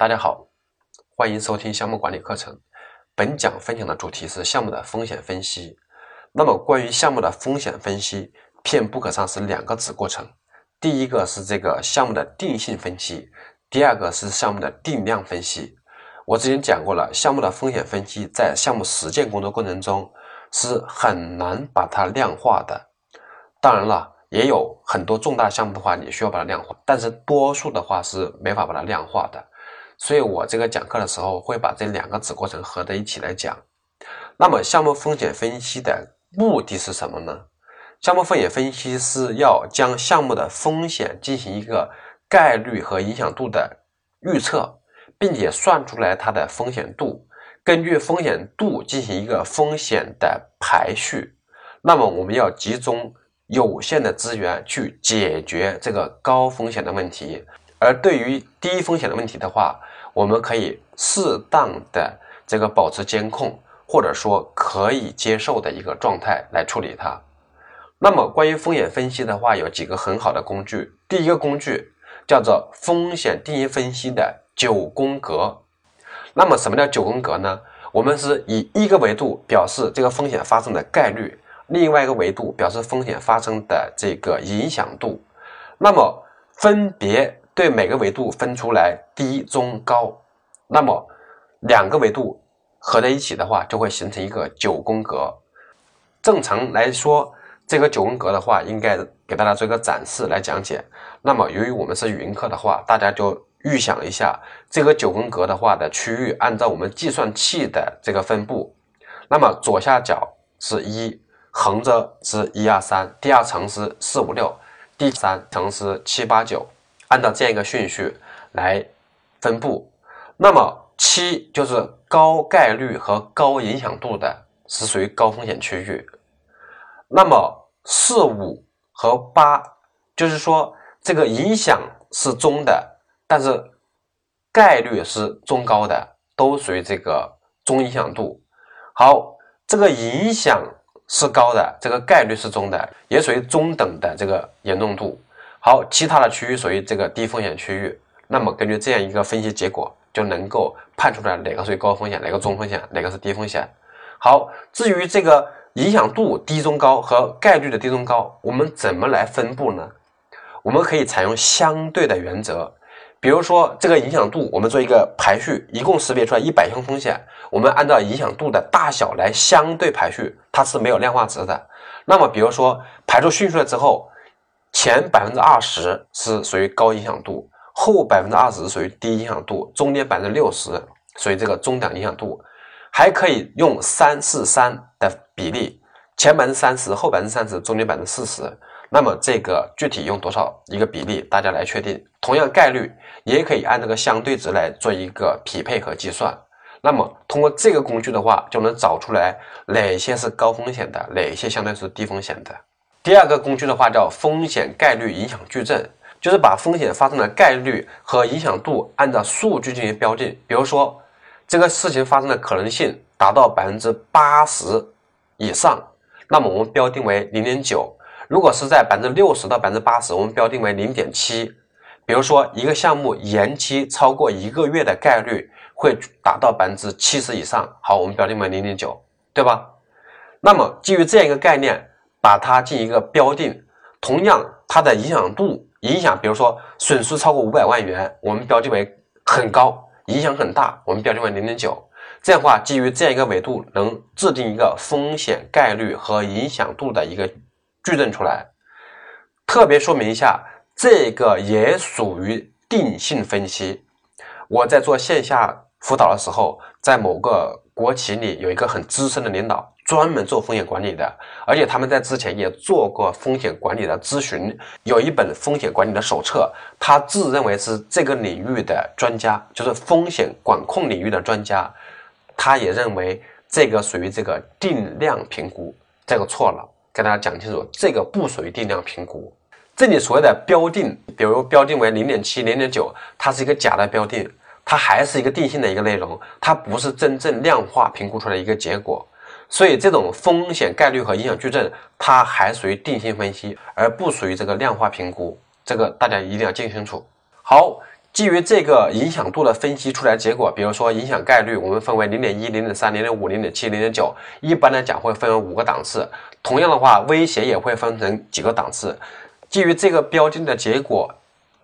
大家好，欢迎收听项目管理课程。本讲分享的主题是项目的风险分析。那么，关于项目的风险分析片不可上是两个子过程。第一个是这个项目的定性分析，第二个是项目的定量分析。我之前讲过了，项目的风险分析在项目实践工作过程中是很难把它量化的。当然了。也有很多重大项目的话，你需要把它量化，但是多数的话是没法把它量化的。所以我这个讲课的时候会把这两个子过程合在一起来讲。那么项目风险分析的目的是什么呢？项目风险分析是要将项目的风险进行一个概率和影响度的预测，并且算出来它的风险度，根据风险度进行一个风险的排序。那么我们要集中。有限的资源去解决这个高风险的问题，而对于低风险的问题的话，我们可以适当的这个保持监控，或者说可以接受的一个状态来处理它。那么关于风险分析的话，有几个很好的工具。第一个工具叫做风险定义分析的九宫格。那么什么叫九宫格呢？我们是以一个维度表示这个风险发生的概率。另外一个维度表示风险发生的这个影响度，那么分别对每个维度分出来低、中、高，那么两个维度合在一起的话，就会形成一个九宫格。正常来说，这个九宫格的话，应该给大家做一个展示来讲解。那么由于我们是语音课的话，大家就预想一下这个九宫格的话的区域，按照我们计算器的这个分布，那么左下角是一。横着是一二三，第二层是四五六，第三层是七八九，按照这样一个顺序来分布。那么七就是高概率和高影响度的，是属于高风险区域。那么四五和八就是说这个影响是中的，但是概率是中高的，都属于这个中影响度。好，这个影响。是高的，这个概率是中的，也属于中等的这个严重度。好，其他的区域属于这个低风险区域。那么根据这样一个分析结果，就能够判出来哪个属于高风险，哪个中风险，哪个是低风险。好，至于这个影响度低中高和概率的低中高，我们怎么来分布呢？我们可以采用相对的原则。比如说这个影响度，我们做一个排序，一共识别出来一百项风险，我们按照影响度的大小来相对排序，它是没有量化值的。那么，比如说排出序出来之后，前百分之二十是属于高影响度，后百分之二十属于低影响度，中间百分之六十属于这个中等影响度。还可以用三四三的比例，前百分之三十，后百分之三十，中间百分之四十。那么这个具体用多少一个比例，大家来确定。同样概率也可以按这个相对值来做一个匹配和计算。那么通过这个工具的话，就能找出来哪些是高风险的，哪些相对是低风险的。第二个工具的话叫风险概率影响矩阵，就是把风险发生的概率和影响度按照数据进行标定。比如说这个事情发生的可能性达到百分之八十以上，那么我们标定为零点九。如果是在百分之六十到百分之八十，我们标定为零点七。比如说，一个项目延期超过一个月的概率会达到百分之七十以上，好，我们标定为零点九，对吧？那么基于这样一个概念，把它进行一个标定，同样它的影响度影响，比如说损失超过五百万元，我们标定为很高，影响很大，我们标定为零点九。这样的话，基于这样一个维度，能制定一个风险概率和影响度的一个。矩阵出来，特别说明一下，这个也属于定性分析。我在做线下辅导的时候，在某个国企里有一个很资深的领导，专门做风险管理的，而且他们在之前也做过风险管理的咨询，有一本风险管理的手册，他自认为是这个领域的专家，就是风险管控领域的专家，他也认为这个属于这个定量评估，这个错了。跟大家讲清楚，这个不属于定量评估。这里所谓的标定，比如标定为零点七、零点九，它是一个假的标定，它还是一个定性的一个内容，它不是真正量化评估出来一个结果。所以这种风险概率和影响矩阵，它还属于定性分析，而不属于这个量化评估。这个大家一定要记清楚。好，基于这个影响度的分析出来结果，比如说影响概率，我们分为零点一、零点三、零点五、零点七、零点九，一般来讲会分为五个档次。同样的话，威胁也会分成几个档次。基于这个标记的结果，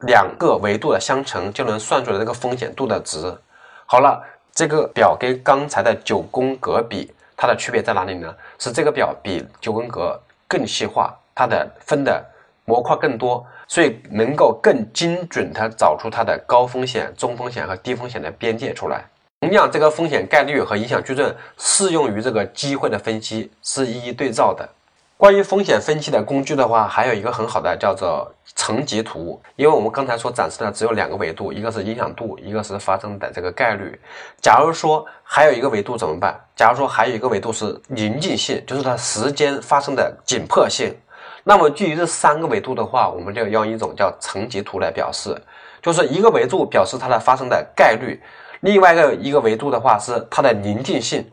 两个维度的相乘就能算出来这个风险度的值。好了，这个表跟刚才的九宫格比，它的区别在哪里呢？是这个表比九宫格更细化，它的分的模块更多。所以能够更精准地找出它的高风险、中风险和低风险的边界出来。同样，这个风险概率和影响矩阵适用于这个机会的分析，是一一对照的。关于风险分析的工具的话，还有一个很好的叫做层级图。因为我们刚才所展示的只有两个维度，一个是影响度，一个是发生的这个概率。假如说还有一个维度怎么办？假如说还有一个维度是临近性，就是它时间发生的紧迫性。那么，基于这三个维度的话，我们就用一种叫层级图来表示，就是一个维度表示它的发生的概率，另外一个一个维度的话是它的临近性，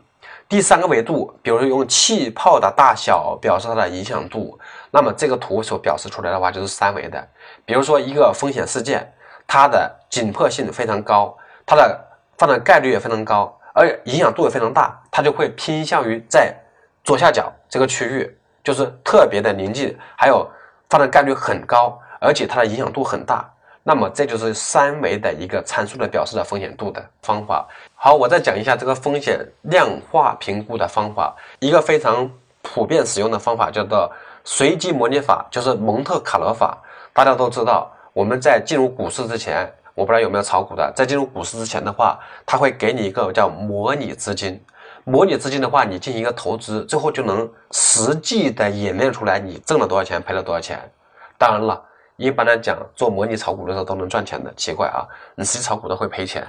第三个维度，比如说用气泡的大小表示它的影响度，那么这个图所表示出来的话就是三维的。比如说一个风险事件，它的紧迫性非常高，它的发生概率也非常高，而影响度也非常大，它就会偏向于在左下角这个区域。就是特别的临近，还有发生概率很高，而且它的影响度很大。那么这就是三维的一个参数的表示的风险度的方法。好，我再讲一下这个风险量化评估的方法。一个非常普遍使用的方法叫做随机模拟法，就是蒙特卡罗法。大家都知道，我们在进入股市之前，我不知道有没有炒股的，在进入股市之前的话，他会给你一个叫模拟资金。模拟资金的话，你进行一个投资，最后就能实际的演练出来你挣了多少钱，赔了多少钱。当然了，一般来讲，做模拟炒股的时候都能赚钱的，奇怪啊，你实际炒股的会赔钱。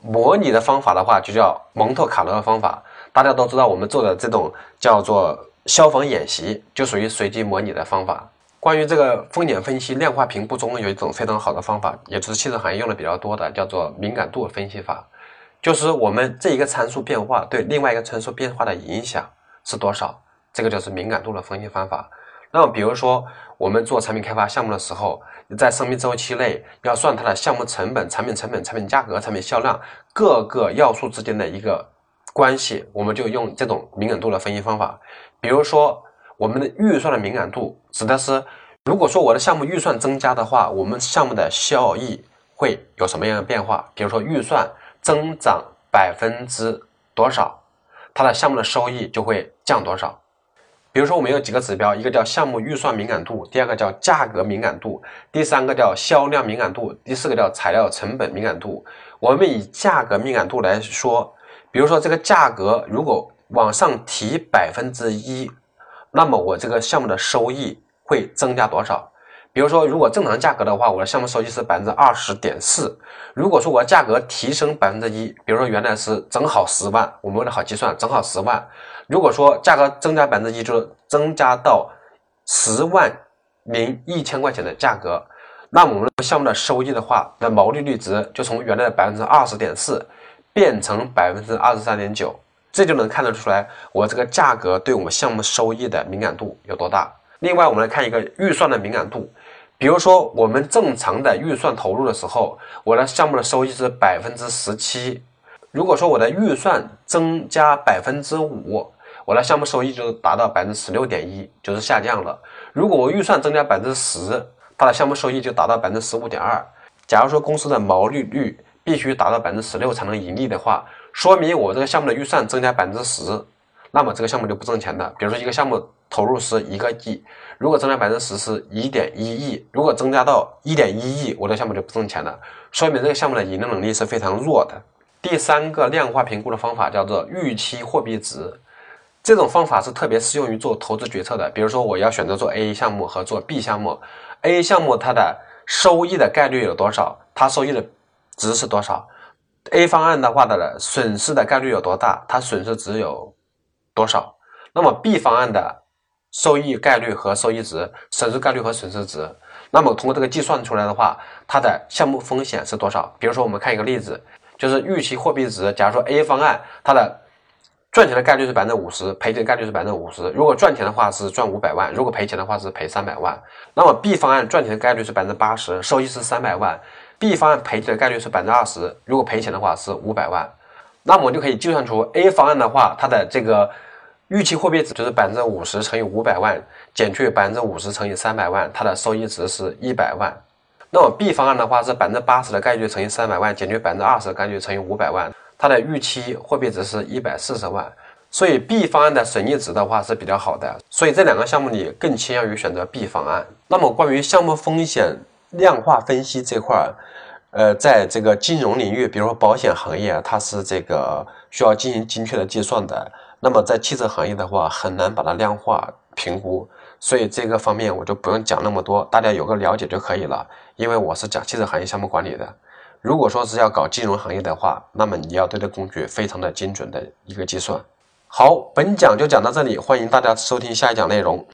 模拟的方法的话，就叫蒙特卡罗方法。大家都知道，我们做的这种叫做消防演习，就属于随机模拟的方法。关于这个风险分析量化评估中，有一种非常好的方法，也就是汽车行业用的比较多的，叫做敏感度分析法。就是我们这一个参数变化对另外一个参数变化的影响是多少？这个就是敏感度的分析方法。那，比如说我们做产品开发项目的时候，在生命周期内要算它的项目成本、产品成本、产品价格、产品销量各个要素之间的一个关系，我们就用这种敏感度的分析方法。比如说，我们的预算的敏感度指的是，如果说我的项目预算增加的话，我们项目的效益会有什么样的变化？比如说预算。增长百分之多少，它的项目的收益就会降多少。比如说，我们有几个指标，一个叫项目预算敏感度，第二个叫价格敏感度，第三个叫销量敏感度，第四个叫材料成本敏感度。我们以价格敏感度来说，比如说这个价格如果往上提百分之一，那么我这个项目的收益会增加多少？比如说，如果正常价格的话，我的项目收益是百分之二十点四。如果说我价格提升百分之一，比如说原来是正好十万，我们为了好计算，正好十万。如果说价格增加百分之一，就是增加到十万零一千块钱的价格，那我们项目的收益的话，的毛利率值就从原来的百分之二十点四变成百分之二十三点九，这就能看得出来我这个价格对我们项目收益的敏感度有多大。另外，我们来看一个预算的敏感度。比如说，我们正常的预算投入的时候，我的项目的收益是百分之十七。如果说我的预算增加百分之五，我的项目收益就达到百分之十六点一，就是下降了。如果我预算增加百分之十，它的项目收益就达到百分之十五点二。假如说公司的毛利率必须达到百分之十六才能盈利的话，说明我这个项目的预算增加百分之十，那么这个项目就不挣钱的。比如说一个项目。投入是一个亿，如果增加百分之十是一点一亿，如果增加到一点一亿，我的项目就不挣钱了，说明这个项目的盈利能力是非常弱的。第三个量化评估的方法叫做预期货币值，这种方法是特别适用于做投资决策的。比如说我要选择做 A 项目和做 B 项目，A 项目它的收益的概率有多少？它收益的值是多少？A 方案的话的损失的概率有多大？它损失只有多少？那么 B 方案的收益概率和收益值，损失概率和损失值。那么通过这个计算出来的话，它的项目风险是多少？比如说，我们看一个例子，就是预期货币值。假如说 A 方案它的赚钱的概率是百分之五十，赔钱的概率是百分之五十。如果赚钱的话是赚五百万，如果赔钱的话是赔三百万。那么 B 方案赚钱的概率是百分之八十，收益是三百万，B 方案赔钱的概率是百分之二十，如果赔钱的话是五百万，那么我就可以计算出 A 方案的话，它的这个预期货币值就是百分之五十乘以五百万减去百分之五十乘以三百万，它的收益值是一百万。那么 B 方案的话是百分之八十的概率乘以三百万减去百分之二十的概率乘以五百万，它的预期货币值是一百四十万。所以 B 方案的损益值的话是比较好的，所以这两个项目你更倾向于选择 B 方案。那么关于项目风险量化分析这块儿，呃，在这个金融领域，比如说保险行业，它是这个需要进行精确的计算的。那么在汽车行业的话，很难把它量化评估，所以这个方面我就不用讲那么多，大家有个了解就可以了。因为我是讲汽车行业项目管理的，如果说是要搞金融行业的话，那么你要对这工具非常的精准的一个计算。好，本讲就讲到这里，欢迎大家收听下一讲内容。